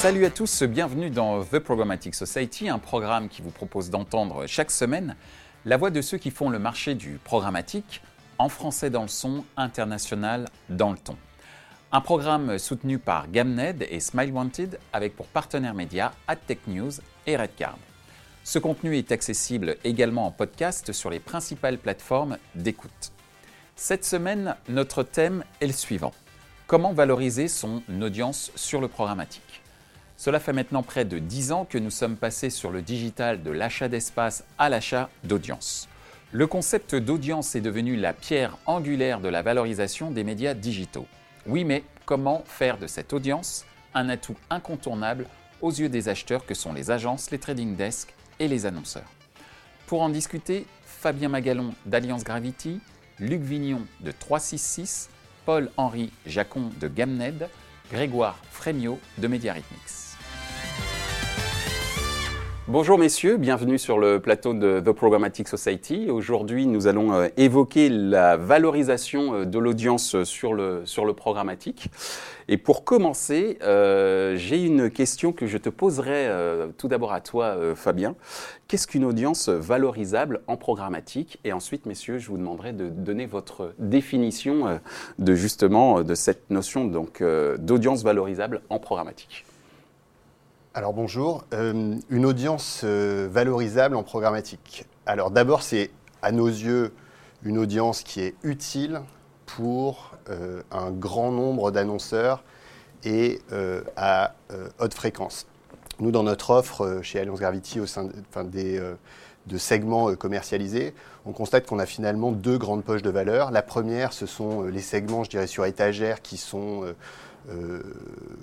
Salut à tous, bienvenue dans The Programmatic Society, un programme qui vous propose d'entendre chaque semaine la voix de ceux qui font le marché du programmatique, en français dans le son, international dans le ton. Un programme soutenu par Gamned et Smile Wanted avec pour partenaires médias AdTech News et Redcard. Ce contenu est accessible également en podcast sur les principales plateformes d'écoute. Cette semaine, notre thème est le suivant. Comment valoriser son audience sur le programmatique? Cela fait maintenant près de 10 ans que nous sommes passés sur le digital de l'achat d'espace à l'achat d'audience. Le concept d'audience est devenu la pierre angulaire de la valorisation des médias digitaux. Oui, mais comment faire de cette audience un atout incontournable aux yeux des acheteurs que sont les agences, les trading desks et les annonceurs? Pour en discuter, Fabien Magalon d'Alliance Gravity, Luc Vignon de 366, Paul-Henri Jacon de Gamned, Grégoire Frémiot de Mediarhythmics. Bonjour messieurs, bienvenue sur le plateau de The Programmatic Society. Aujourd'hui, nous allons euh, évoquer la valorisation euh, de l'audience sur le, sur le programmatique. Et pour commencer, euh, j'ai une question que je te poserai tout d'abord à toi, Fabien. Qu'est-ce qu'une audience valorisable en programmatique? Et ensuite, messieurs, je vous demanderai de donner votre définition de justement de cette notion donc d'audience valorisable en programmatique. Alors bonjour, euh, une audience euh, valorisable en programmatique. Alors d'abord, c'est à nos yeux une audience qui est utile pour euh, un grand nombre d'annonceurs et à haute fréquence. Nous, dans notre offre chez Alliance Gravity, au sein des, de segments commercialisés, on constate qu'on a finalement deux grandes poches de valeur. La première, ce sont les segments, je dirais, sur étagère qui sont euh,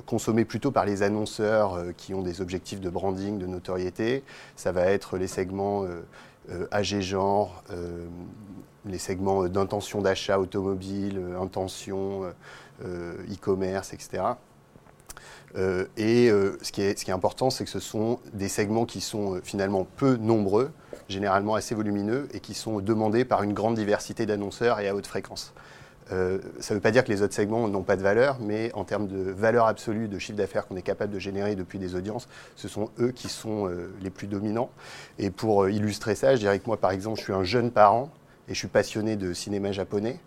consommés plutôt par les annonceurs euh, qui ont des objectifs de branding, de notoriété. Ça va être les segments euh, AG genre, les segments d'intention d'achat automobile, intention, e-commerce, etc. et ce, qui est, ce, qui est, important, c'est que ce sont des segments qui sont finalement peu nombreux, généralement assez volumineux, et qui sont demandés par une grande diversité d'annonceurs et à haute fréquence. Euh, ça ne veut pas dire que les autres segments n'ont pas de valeur, mais en termes de valeur absolue de chiffre d'affaires qu'on est capable de générer depuis des audiences, ce sont eux qui sont euh, les plus dominants. Et pour euh, illustrer ça, je dirais que moi, par exemple, je suis un jeune parent et je suis passionné de cinéma japonais.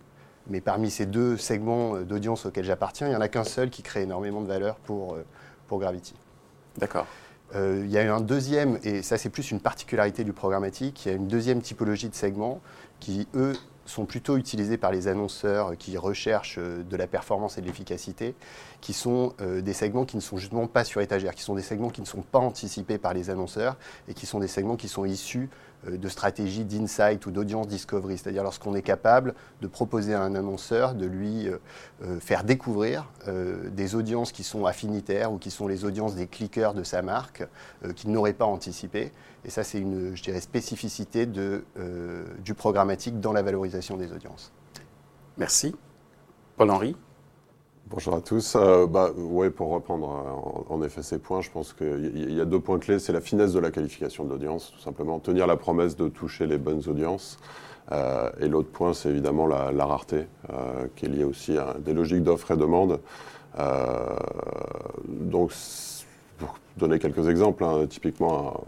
Mais parmi ces deux segments d'audience auxquels j'appartiens, il n'y en a qu'un seul qui crée énormément de valeur pour, pour Gravity. D'accord. il y a un deuxième, et ça c'est plus une particularité du programmatique, il y a une deuxième typologie de segments qui, eux, sont plutôt utilisés par les annonceurs qui recherchent euh, de la performance et de l'efficacité, qui sont euh, des segments qui ne sont justement pas sur étagère, qui sont des segments qui ne sont pas anticipés par les annonceurs et qui sont des segments qui sont issus euh, de stratégies d'insight ou d'audience discovery, c'est-à-dire lorsqu'on est capable de proposer à un annonceur de lui faire découvrir des audiences qui sont affinitaires ou qui sont les audiences des cliqueurs de sa marque qu'il n'aurait pas anticipé et ça, c'est une, je dirais, spécificité de, euh, du programmatique dans la valorisation des audiences. Merci. Paul-Henri Bonjour à tous. Euh, bah, ouais, pour reprendre en, effet ces points, je pense qu'il y a deux points clés. C'est la finesse de la qualification de l'audience, tout simplement. Tenir la promesse de toucher les bonnes audiences. Euh, et l'autre point, c'est évidemment la, rareté, qui est liée aussi à des logiques d'offres et demande. donc, pour donner quelques exemples, hein, typiquement,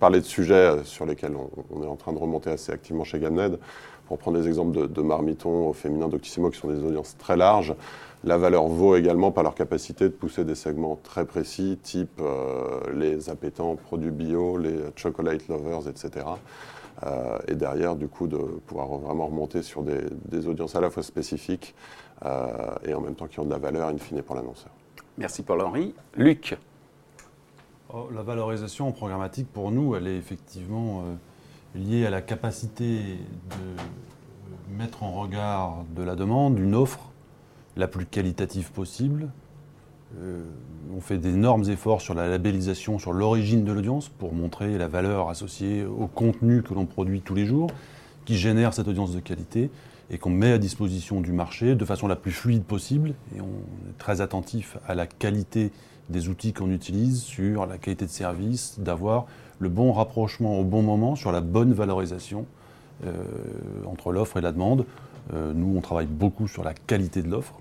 parler de sujets sur lesquels on, est en train de remonter assez activement chez Gamned. Pour prendre des exemples de, de Marmiton au féminin d'Octissimo qui sont des audiences très larges, la valeur vaut également par leur capacité de pousser des segments très précis, type euh, les appétents produits bio, les chocolate lovers, etc. Euh, et derrière, du coup, de pouvoir vraiment remonter sur des, audiences à la fois spécifiques euh, et en même temps qui ont de la valeur in fine pour l'annonceur. Merci Paul-Henri. Luc Oh, la valorisation en programmatique, pour nous, elle est effectivement euh, liée à la capacité de mettre en regard de la demande une offre la plus qualitative possible. Euh, on fait d'énormes efforts sur la labellisation, sur l'origine de l'audience, pour montrer la valeur associée au contenu que l'on produit tous les jours, qui génère cette audience de qualité et qu'on met à disposition du marché de façon la plus fluide possible. Et on est très attentif à la qualité des outils qu'on utilise, sur la qualité de service, d'avoir le bon rapprochement au bon moment sur la bonne valorisation euh, entre l'offre et la demande. Euh, nous, on travaille beaucoup sur la qualité de l'offre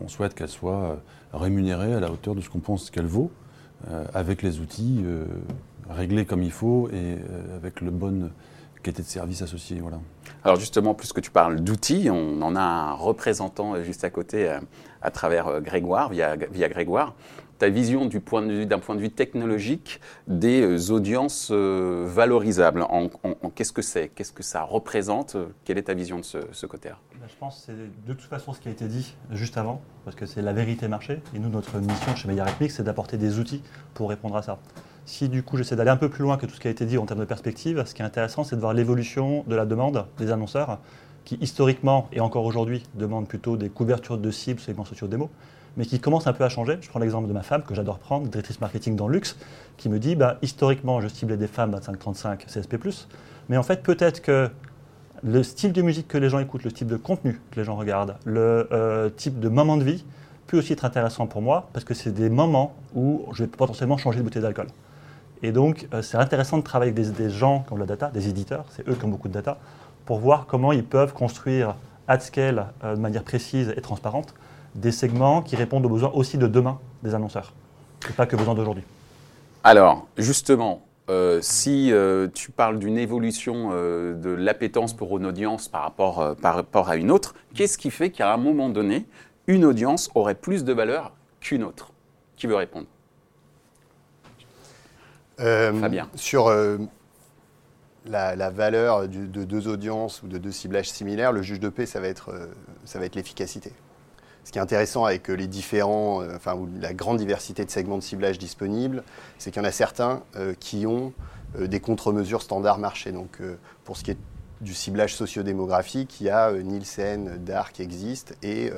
on souhaite qu'elle soit rémunérée à la hauteur de ce qu'on pense qu'elle vaut, avec les outils réglés comme il faut et avec le bon qualité de service associé. Voilà. Alors justement, puisque tu parles d'outils, on en a un représentant juste à côté à travers Grégoire, via, via Grégoire ta vision d'un point, point, de vue technologique des euh, audiences euh, valorisables. En, Qu'est-ce que c'est? Qu'est-ce que ça représente? Quelle est ta vision de ce, côté-là? Bah, Je pense que c'est de toute façon ce qui a été dit juste avant, parce que c'est la vérité marché. Et nous, notre mission chez Media c'est d'apporter des outils pour répondre à ça. Si du coup j'essaie d'aller un peu plus loin que tout ce qui a été dit en termes de perspective, ce qui est intéressant, c'est de voir l'évolution de la demande des annonceurs, qui historiquement et encore aujourd'hui demandent plutôt des couvertures de cibles, segments sociaux démo mais qui commence un peu à changer. Je prends l'exemple de ma femme, que j'adore prendre, directrice marketing dans le luxe, qui me dit bah, historiquement, je ciblais des femmes 25-35 CSP, mais en fait, peut-être que le style de musique que les gens écoutent, le type de contenu que les gens regardent, le euh, type de moment de vie peut aussi être intéressant pour moi parce que c'est des moments où je vais potentiellement changer de bouteille d'alcool. Et donc, euh, c'est intéressant de travailler avec des, gens qui ont de la data, des éditeurs, c'est eux qui ont beaucoup de data, pour voir comment ils peuvent construire at scale euh, de manière précise et transparente des segments qui répondent aux besoins aussi de demain des annonceurs, et pas que aux besoins d'aujourd'hui. Alors, justement, euh, si tu parles d'une évolution de l'appétence pour une audience par rapport, par rapport à une autre, qu'est-ce qui fait qu'à un moment donné, une audience aurait plus de valeur qu'une autre? Qui veut répondre? Fabien. Sur la, valeur de deux audiences ou de deux ciblages similaires, le juge de paix, ça va être, ça va être l'efficacité. Ce qui est intéressant avec les différents, euh, enfin, la grande diversité de segments de ciblage disponibles, c'est qu'il y en a certains euh, qui ont euh, des contre-mesures standard marché. Donc, pour ce qui est du ciblage sociodémographique, il y a Nielsen, DAR qui existe et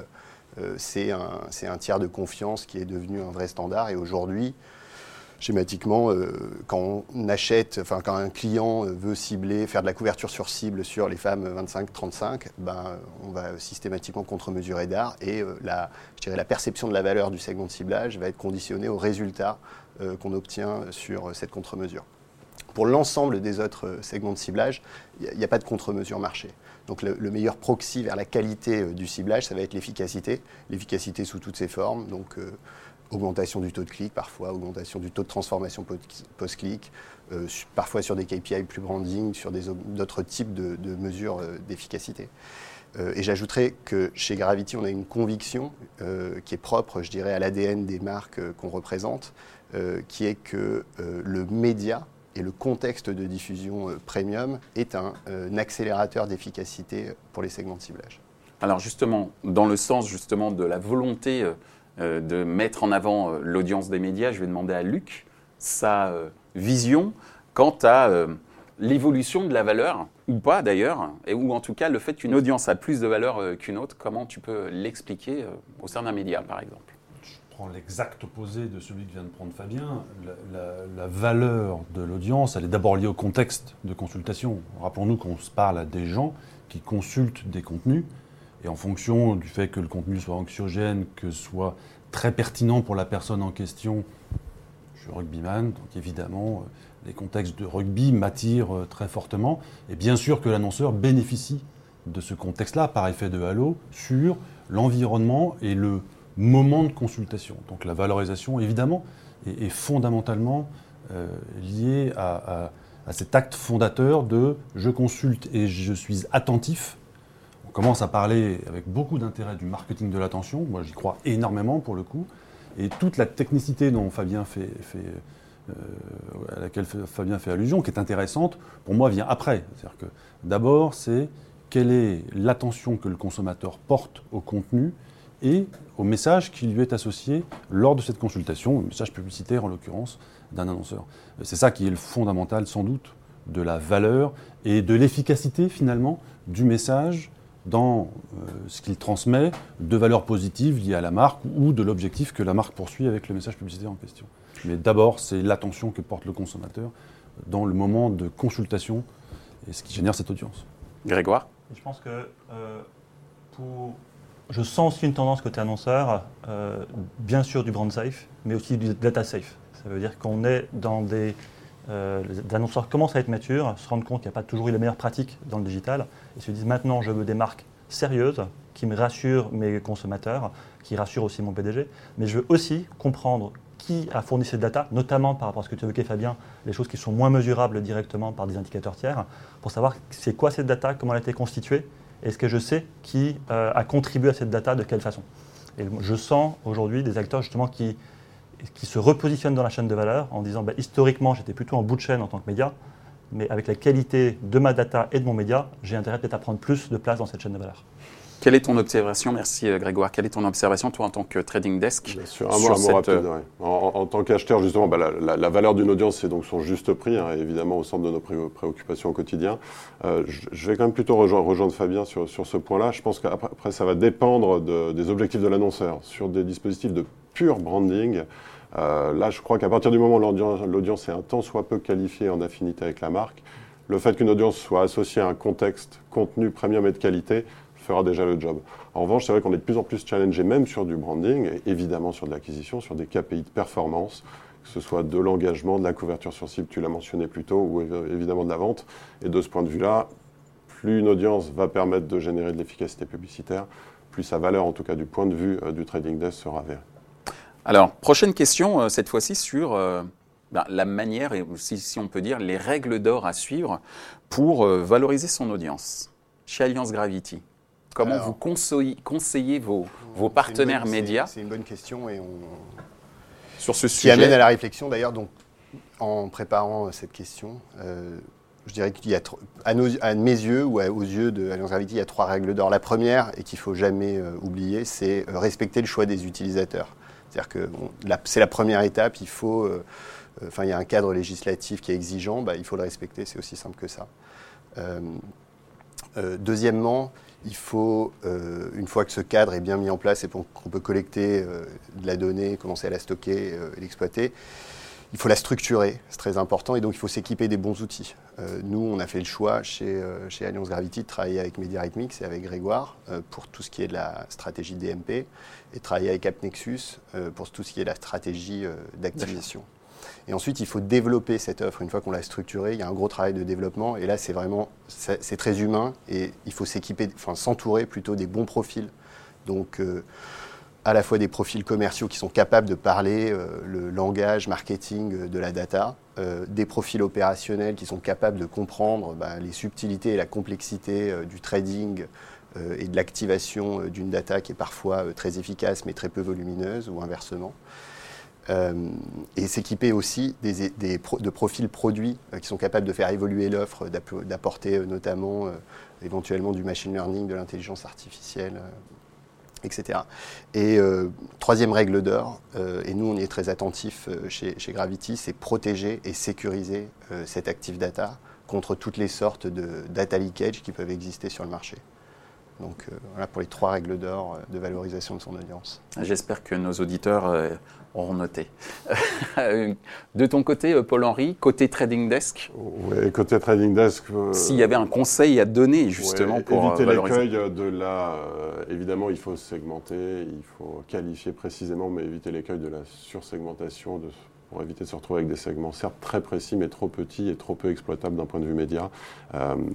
c'est un, un, tiers de confiance qui est devenu un vrai standard. Et aujourd'hui, schématiquement, euh, quand on achète, enfin quand un client euh, veut cibler, faire de la couverture sur cible sur les femmes 25-35, ben, on va systématiquement contre-mesurer d'art et euh, la, je dirais, la perception de la valeur du segment de ciblage va être conditionnée au résultat qu'on obtient sur cette contre-mesure. Pour l'ensemble des autres segments de ciblage, il n'y a, pas de contre-mesure marché. Donc le, meilleur proxy vers la qualité du ciblage, ça va être l'efficacité, l'efficacité sous toutes ses formes. Donc augmentation du taux de clic, parfois augmentation du taux de transformation post-clic, euh, parfois sur des KPI plus branding, sur d'autres types de, mesures euh, d'efficacité. Euh, et j'ajouterais que chez Gravity, on a une conviction qui est propre, je dirais, à l'ADN des marques qu'on représente, qui est que le média et le contexte de diffusion premium est un, un accélérateur d'efficacité pour les segments de ciblage. Alors justement, dans le sens justement de la volonté de mettre en avant euh, l'audience des médias, je vais demander à Luc sa euh, vision quant à l'évolution de la valeur, ou pas d'ailleurs, et ou en tout cas le fait qu'une audience a plus de valeur qu'une autre, comment tu peux l'expliquer au sein d'un média par exemple? Je prends l'exact opposé de celui que vient de prendre Fabien. La, valeur de l'audience, elle est d'abord liée au contexte de consultation. Rappelons-nous qu'on se parle à des gens qui consultent des contenus et en fonction du fait que le contenu soit anxiogène, que soit très pertinent pour la personne en question, je suis rugbyman, donc évidemment, euh, les contextes de rugby m'attirent euh, très fortement. Et bien sûr que l'annonceur bénéficie de ce contexte-là par effet de halo sur l'environnement et le moment de consultation. Donc la valorisation, évidemment, est, fondamentalement euh, liée à cet acte fondateur de je consulte et je suis attentif on commence à parler avec beaucoup d'intérêt du marketing de l'attention. Moi, j'y crois énormément pour le coup. Et toute la technicité dont Fabien fait, euh, à laquelle Fabien fait allusion, qui est intéressante, pour moi, vient après. C'est-à-dire que d'abord, c'est quelle est l'attention que le consommateur porte au contenu et au message qui lui est associé lors de cette consultation, le message publicitaire en l'occurrence d'un annonceur. C'est ça qui est le fondamental sans doute de la valeur et de l'efficacité finalement du message dans euh, ce qu'il transmet de valeurs positives liées à la marque ou de l'objectif que la marque poursuit avec le message publicitaire en question. Mais d'abord, c'est l'attention que porte le consommateur dans le moment de consultation et ce qui génère cette audience. Grégoire? Je pense que euh, pour... je sens aussi une tendance côté annonceur, euh, bien sûr du brand safe, mais aussi du data safe. Ça veut dire qu'on est dans des euh, les annonceurs commencent à être matures, se rendent compte qu'il n'y a pas toujours eu les meilleures pratiques dans le digital, et se disent maintenant je veux des marques sérieuses qui me rassure mes consommateurs, qui rassure aussi mon PDG, mais je veux aussi comprendre qui a fourni cette data, notamment par rapport à ce que tu évoquais Fabien, les choses qui sont moins mesurables directement par des indicateurs tiers, pour savoir c'est quoi cette data, comment elle a été constituée, est-ce que je sais qui euh, a contribué à cette data, de quelle façon. Et je sens aujourd'hui des acteurs justement qui, qui se repositionnent dans la chaîne de valeur en disant bah, historiquement j'étais plutôt en bout de chaîne en tant que média, mais avec la qualité de ma data et de mon média, j'ai intérêt peut-être à prendre plus de place dans cette chaîne de valeur. Quelle est ton observation, merci euh, Grégoire, quelle est ton observation, toi, en tant que trading desk sur un mot, rapide, euh, en, tant qu'acheteur, justement, bah, la, valeur d'une audience, c'est donc son juste prix, hein, évidemment, au centre de nos préoccupations au quotidien. Euh, je, vais quand même plutôt rejoindre, Fabien sur, sur ce point-là. Je pense qu'après, ça va dépendre des objectifs de l'annonceur. Sur des dispositifs de pur branding, là, je crois qu'à partir du moment où l'audience est un tant soit peu qualifiée en affinité avec la marque, le fait qu'une audience soit associée à un contexte, contenu premium et de qualité, fera déjà le job. En revanche, c'est vrai qu'on est de plus en plus challengé, même sur du branding, et évidemment sur de l'acquisition, sur des KPI de performance, que ce soit de l'engagement, de la couverture sur cible, tu l'as mentionné plus tôt, ou évidemment de la vente. Et de ce point de vue-là, plus une audience va permettre de générer de l'efficacité publicitaire, plus sa valeur, en tout cas du point de vue euh, du trading desk, sera avérée. Alors, prochaine question, euh, cette fois-ci sur euh, ben, la manière, et si, si, on peut dire, les règles d'or à suivre pour valoriser son audience. Chez Alliance Gravity, Comment vous conseillez, vos, partenaires médias C'est une bonne question et on... sur ce sujet. Qui amène à la réflexion d'ailleurs. Donc, en préparant euh, cette question, euh, je dirais qu'il y a, à, mes yeux ou aux yeux de Alliance Gravity, il y a trois règles d'or. La première, et qu'il faut jamais euh, oublier, c'est respecter le choix des utilisateurs. C'est-à-dire que c'est la première étape. Il faut, enfin, il y a un cadre législatif qui est exigeant, bah, il faut le respecter. C'est aussi simple que ça. deuxièmement, il faut, euh, une fois que ce cadre est bien mis en place et qu'on peut collecter euh, de la donnée, commencer à la stocker euh, et l'exploiter, il faut la structurer, c'est très important, et donc il faut s'équiper des bons outils. nous, on a fait le choix chez, chez Alliance Gravity de travailler avec MediaRhythmics et avec Grégoire pour tout ce qui est de la stratégie DMP, et travailler avec AppNexus pour tout ce qui est de la stratégie d'activation. Et ensuite, il faut développer cette offre. Une fois qu'on l'a structurée, il y a un gros travail de développement. Et là, c'est vraiment, c'est très humain. Et il faut s'équiper, enfin, s'entourer plutôt des bons profils. Donc, euh, à la fois des profils commerciaux qui sont capables de parler euh, le langage marketing euh, de la data, des profils opérationnels qui sont capables de comprendre bah, les subtilités et la complexité du trading et de l'activation d'une data qui est parfois très efficace mais très peu volumineuse ou inversement. Euh, et s'équiper aussi de profils produits euh, qui sont capables de faire évoluer l'offre, d'apporter euh, notamment éventuellement du machine learning, de l'intelligence artificielle, etc. Et troisième règle d'or, et nous on est très attentifs chez, chez, Gravity, c'est protéger et sécuriser cet active data contre toutes les sortes de data leakage qui peuvent exister sur le marché. Donc voilà pour les trois règles d'or de valorisation de son audience. J'espère que nos auditeurs auront noté. de ton côté, euh, Paul-Henri, côté Trading Desk Oui, côté Trading Desk. Euh, S'il y avait un conseil à donner justement pour éviter euh, l'écueil de la. évidemment, il faut segmenter, il faut qualifier précisément, mais éviter l'écueil de la sursegmentation, de, pour éviter de se retrouver avec des segments certes très précis, mais trop petits et trop peu exploitables d'un point de vue média.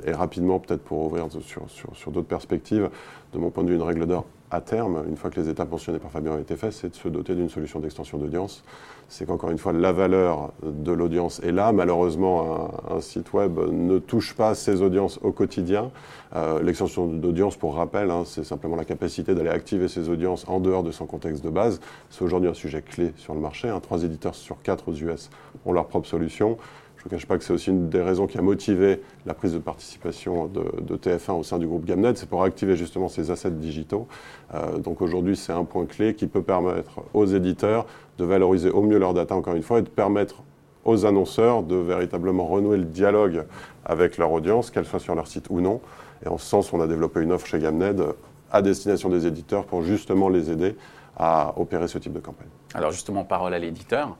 et rapidement, peut-être pour ouvrir sur, sur, sur d'autres perspectives, de mon point de vue, une règle d'or à terme, une fois que les étapes mentionnées par Fabien ont été faites, c'est de se doter d'une solution d'extension d'audience. C'est qu'encore une fois, la valeur de l'audience est là. Malheureusement, un, site web ne touche pas ses audiences au quotidien. Euh, l'extension d'audience, pour rappel, hein, c'est simplement la capacité d'aller activer ses audiences en dehors de son contexte de base. C'est aujourd'hui un sujet clé sur le marché. Hein. Trois éditeurs sur quatre aux US ont leur propre solution. Ne cache pas que c'est aussi une des raisons qui a motivé la prise de participation de, TF1 au sein du groupe Gamnet, c'est pour activer justement ces assets digitaux. Euh, donc aujourd'hui, c'est un point clé qui peut permettre aux éditeurs de valoriser au mieux leurs data, encore une fois, et de permettre aux annonceurs de véritablement renouer le dialogue avec leur audience, qu'elle soit sur leur site ou non. Et en ce sens, on a développé une offre chez Gamned à destination des éditeurs pour justement les aider à opérer ce type de campagne. Alors justement, parole à l'éditeur.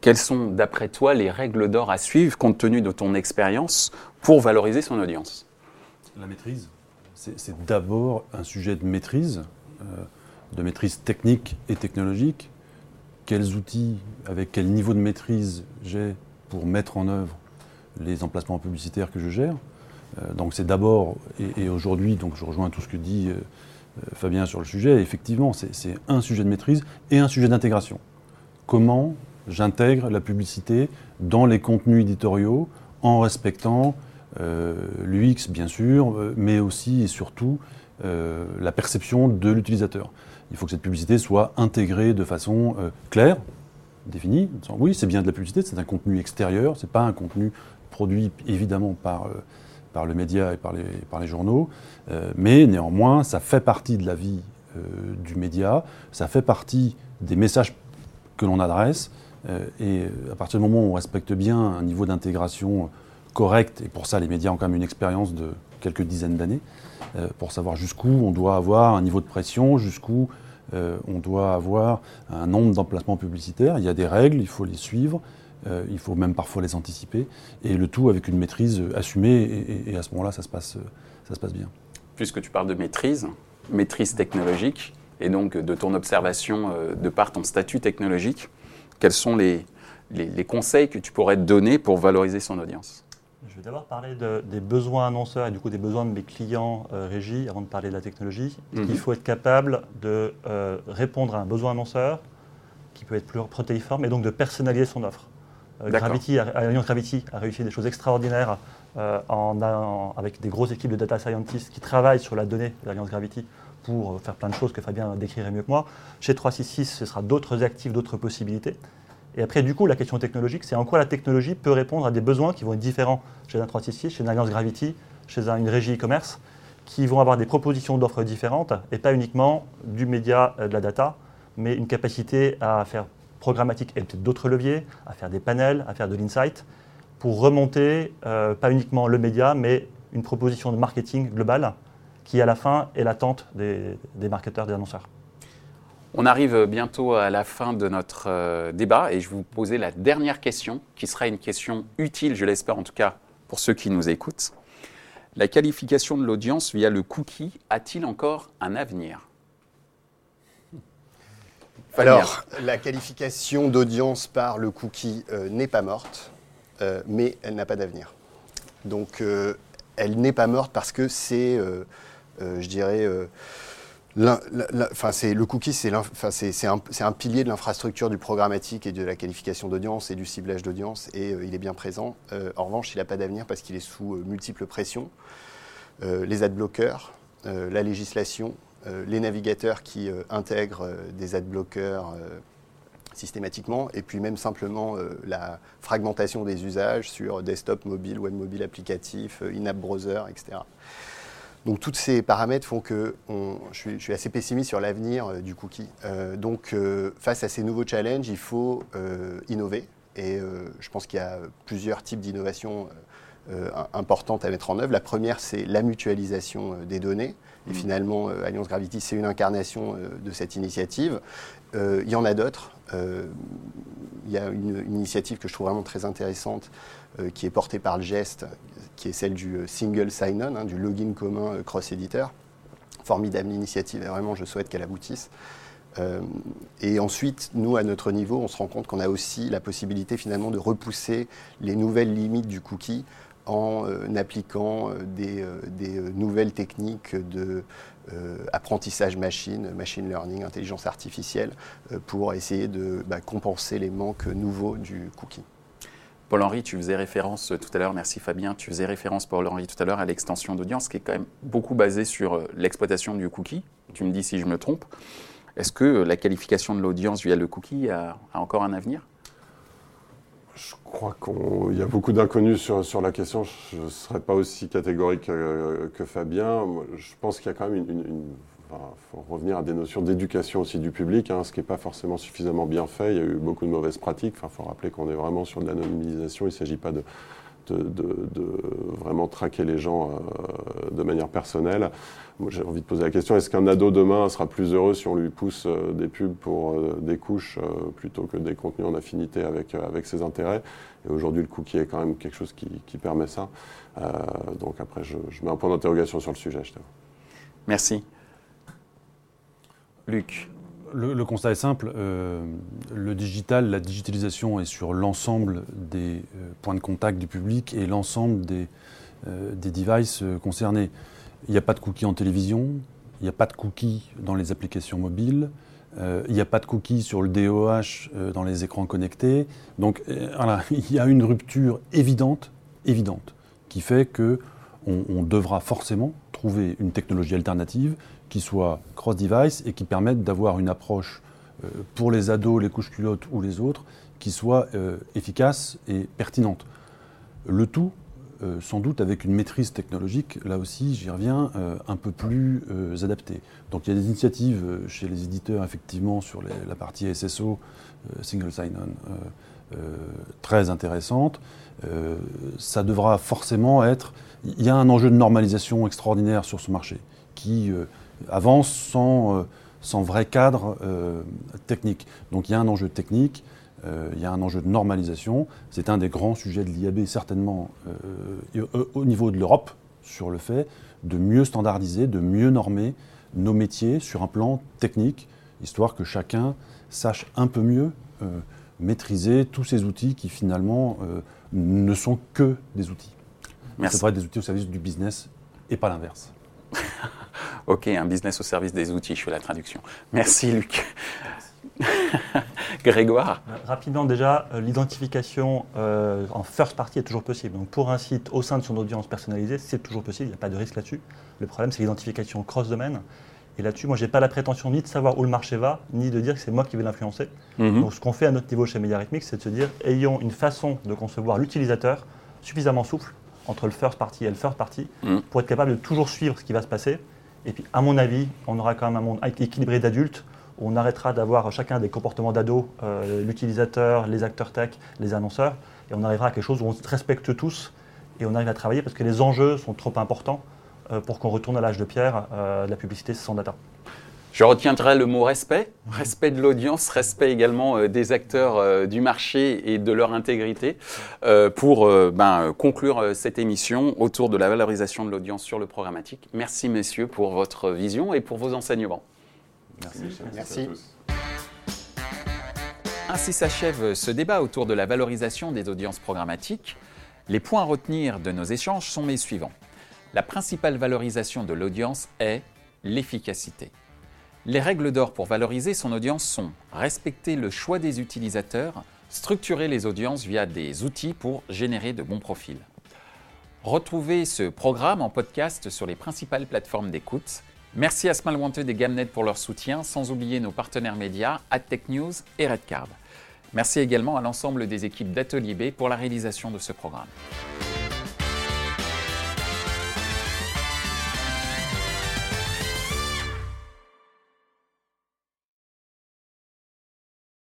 Quelles sont, d'après toi, les règles d'or à suivre, compte tenu de ton expérience, pour valoriser son audience? La maîtrise. C'est d'abord un sujet de maîtrise, euh, de maîtrise technique et technologique. Quels outils, avec quel niveau de maîtrise j'ai pour mettre en œuvre les emplacements publicitaires que je gère? Euh, donc c'est d'abord, et, aujourd'hui, donc je rejoins tout ce que dit Fabien sur le sujet. effectivement, c'est un sujet de maîtrise et un sujet d'intégration. Comment j'intègre la publicité dans les contenus éditoriaux en respectant euh, l'UX, bien sûr, euh, mais aussi et surtout euh, la perception de l'utilisateur. Il faut que cette publicité soit intégrée de façon claire, définie. Oui, c'est bien de la publicité, c'est un contenu extérieur, c'est pas un contenu produit évidemment par, par le média et par les, par les journaux, mais néanmoins, ça fait partie de la vie du média, ça fait partie des messages que l'on adresse, et à partir du moment où on respecte bien un niveau d'intégration correct, et pour ça les médias ont quand même une expérience de quelques dizaines d'années, euh, pour savoir jusqu'où on doit avoir un niveau de pression, jusqu'où euh, on doit avoir un nombre d'emplacements publicitaires. Il y a des règles, il faut les suivre, euh, il faut même parfois les anticiper, et le tout avec une maîtrise assumée, et, à ce moment-là, ça, ça se passe bien. Puisque tu parles de maîtrise, maîtrise technologique, et donc de ton observation de par ton statut technologique, quels sont les, les conseils que tu pourrais donner pour valoriser son audience je vais d'abord parler des besoins annonceurs et du coup des besoins de mes clients euh, régis avant de parler de la technologie. Mhm. Il faut être capable de euh, répondre à un besoin annonceur qui peut être plus protéiforme et donc de personnaliser son offre? Euh, Gravity, Alliance Gravity a réussi des choses extraordinaires en, avec des grosses équipes de data scientists qui travaillent sur la donnée d'Alliance Gravity pour faire plein de choses que Fabien décrirait mieux que moi. Chez 366, ce sera d'autres actifs, d'autres possibilités. Et après, du coup, la question technologique, c'est en quoi la technologie peut répondre à des besoins qui vont être différents chez un 366, chez une Alliance Gravity, chez une régie e-commerce, qui vont avoir des propositions d'offres différentes et pas uniquement du média, euh, de la data, mais une capacité à faire programmatique et peut-être d'autres leviers, à faire des panels, à faire de l'insight, pour remonter euh, pas uniquement le média, mais une proposition de marketing globale qui, à la fin, est l'attente des, des marketeurs, des annonceurs. On arrive bientôt à la fin de notre euh, débat et je vais vous poser la dernière question, qui sera une question utile, je l'espère en tout cas, pour ceux qui nous écoutent. La qualification de l'audience via le cookie a-t-il encore un avenir? Alors, la qualification d'audience par le cookie euh, n'est pas morte, euh, mais elle n'a pas d'avenir. Donc, elle n'est pas morte parce que c'est, je dirais, le cookie, c'est un, pilier de l'infrastructure du programmatique et de la qualification d'audience et du ciblage d'audience, et euh, il est bien présent. Euh, en revanche, il n'a pas d'avenir parce qu'il est sous euh, multiples pressions. les ad bloqueurs, la législation, les navigateurs qui intègrent des ad bloqueurs systématiquement, et puis même simplement la fragmentation des usages sur desktop, mobile, web mobile applicatif, in-app browser, etc. Donc tous ces paramètres font que je, suis, assez pessimiste sur l'avenir euh, du cookie. Euh, donc euh, face à ces nouveaux challenges, il faut innover. Et je pense qu'il y a plusieurs types d'innovations importantes à mettre en œuvre. La première, c'est la mutualisation des données. Et mmh. finalement, Alliance Gravity, c'est une incarnation de cette initiative. il y en a d'autres. il y a une, initiative que je trouve vraiment très intéressante qui est portée par le GEST, qui est celle du euh, single sign-on, hein, du login commun euh, cross-éditeur. Formidable initiative et vraiment je souhaite qu'elle aboutisse. Euh, et ensuite, nous, à notre niveau, on se rend compte qu'on a aussi la possibilité finalement de repousser les nouvelles limites du cookie en appliquant des, nouvelles techniques de apprentissage machine, machine learning, intelligence artificielle, pour essayer de bah, compenser les manques nouveaux du cookie. Paul-Henri, tu faisais référence tout à l'heure, merci Fabien, tu faisais référence Paul-Henri tout à l'heure à l'extension d'audience qui est quand même beaucoup basée sur euh, l'exploitation du cookie. Tu me dis si je me trompe. Est-ce que la qualification de l'audience via le cookie a, encore un avenir? Je crois qu'il y a beaucoup d'inconnus sur, la question. Je ne serais pas aussi catégorique que, Fabien. Je pense qu'il y a quand même une il faut revenir à des notions d'éducation aussi du public, hein, ce qui n'est pas forcément suffisamment bien fait. Il y a eu beaucoup de mauvaises pratiques. Il faut rappeler qu'on est vraiment sur de l'anonymisation. Il ne s'agit pas de, vraiment traquer les gens euh, de manière personnelle. J'ai envie de poser la question, est-ce qu'un ado demain sera plus heureux si on lui pousse euh, des pubs pour euh, des couches plutôt que des contenus en affinité avec, ses intérêts? Et aujourd'hui, le cookie est quand même quelque chose qui, permet ça. donc après, je, mets un point d'interrogation sur le sujet. Je Merci. Luc le, constat est simple. Euh, le digital, la digitalisation est sur l'ensemble des euh, points de contact du public et l'ensemble des, euh, des devices concernés. Il n'y a pas de cookies en télévision, Il n'y a pas de cookies dans les applications mobiles. Il n'y a pas de cookies sur le DOH dans les écrans connectés. Donc voilà, il y a une rupture évidente, évidente, qui fait que on, devra forcément trouver une technologie alternative qui soit cross-device et qui permette d'avoir une approche pour les ados, les couches culottes ou les autres, qui soit efficace et pertinente. Le tout euh, sans doute avec une maîtrise technologique, là aussi, j'y reviens, euh, un peu plus euh, adaptée. Donc il y a des initiatives chez les éditeurs, effectivement, sur la partie SSO, Single Sign-On, très intéressantes. ça devra forcément être... Il y a un enjeu de normalisation extraordinaire sur ce marché, qui avance sans, sans vrai cadre technique. Donc il y a un enjeu technique, euh, il y a un enjeu de normalisation. C'est un des grands sujets de l'IAB, certainement euh, au niveau de l'Europe, sur le fait de mieux standardiser, de mieux normer nos métiers sur un plan technique, histoire que chacun sache un peu mieux euh, maîtriser tous ces outils qui finalement ne sont que des outils. C'est vrai des outils au service du business et pas l'inverse. Ok, un business au service des outils, je fais la traduction. Merci Luc. Grégoire Rapidement déjà, euh, l'identification euh, en first party est toujours possible. Donc pour un site au sein de son audience personnalisée, c'est toujours possible, il n'y a pas de risque là-dessus. Le problème, c'est l'identification cross-domaine. Et là-dessus, moi, je n'ai pas la prétention ni de savoir où le marché va, ni de dire que c'est moi qui vais l'influencer. Mhm. Donc ce qu'on fait à notre niveau chez Media c'est de se dire, ayons une façon de concevoir l'utilisateur suffisamment souple entre le first party et le third party mhm. pour être capable de toujours suivre ce qui va se passer. Et puis, à mon avis, on aura quand même un monde équilibré d'adultes on arrêtera d'avoir chacun des comportements d'ado, euh, l'utilisateur, les acteurs tech, les annonceurs, et on arrivera à quelque chose où on se respecte tous et on arrive à travailler parce que les enjeux sont trop importants euh, pour qu'on retourne à l'âge de pierre euh, la publicité sans data. Je retiendrai le mot respect, respect de l'audience, respect également des acteurs du marché et de leur intégrité pour ben, conclure cette émission autour de la valorisation de l'audience sur le programmatique. Merci messieurs pour votre vision et pour vos enseignements. Merci. Merci. Ainsi s'achève ce débat autour de la valorisation des audiences programmatiques. Les points à retenir de nos échanges sont les suivants. La principale valorisation de l'audience est l'efficacité. Les règles d'or pour valoriser son audience sont respecter le choix des utilisateurs, structurer les audiences via des outils pour générer de bons profils. Retrouvez ce programme en podcast sur les principales plateformes d'écoute Merci à Smile Wanted et Gamnet pour leur soutien, sans oublier nos partenaires médias, AdTech News et Redcard. Merci également à l'ensemble des équipes d'Atelier B pour la réalisation de ce programme.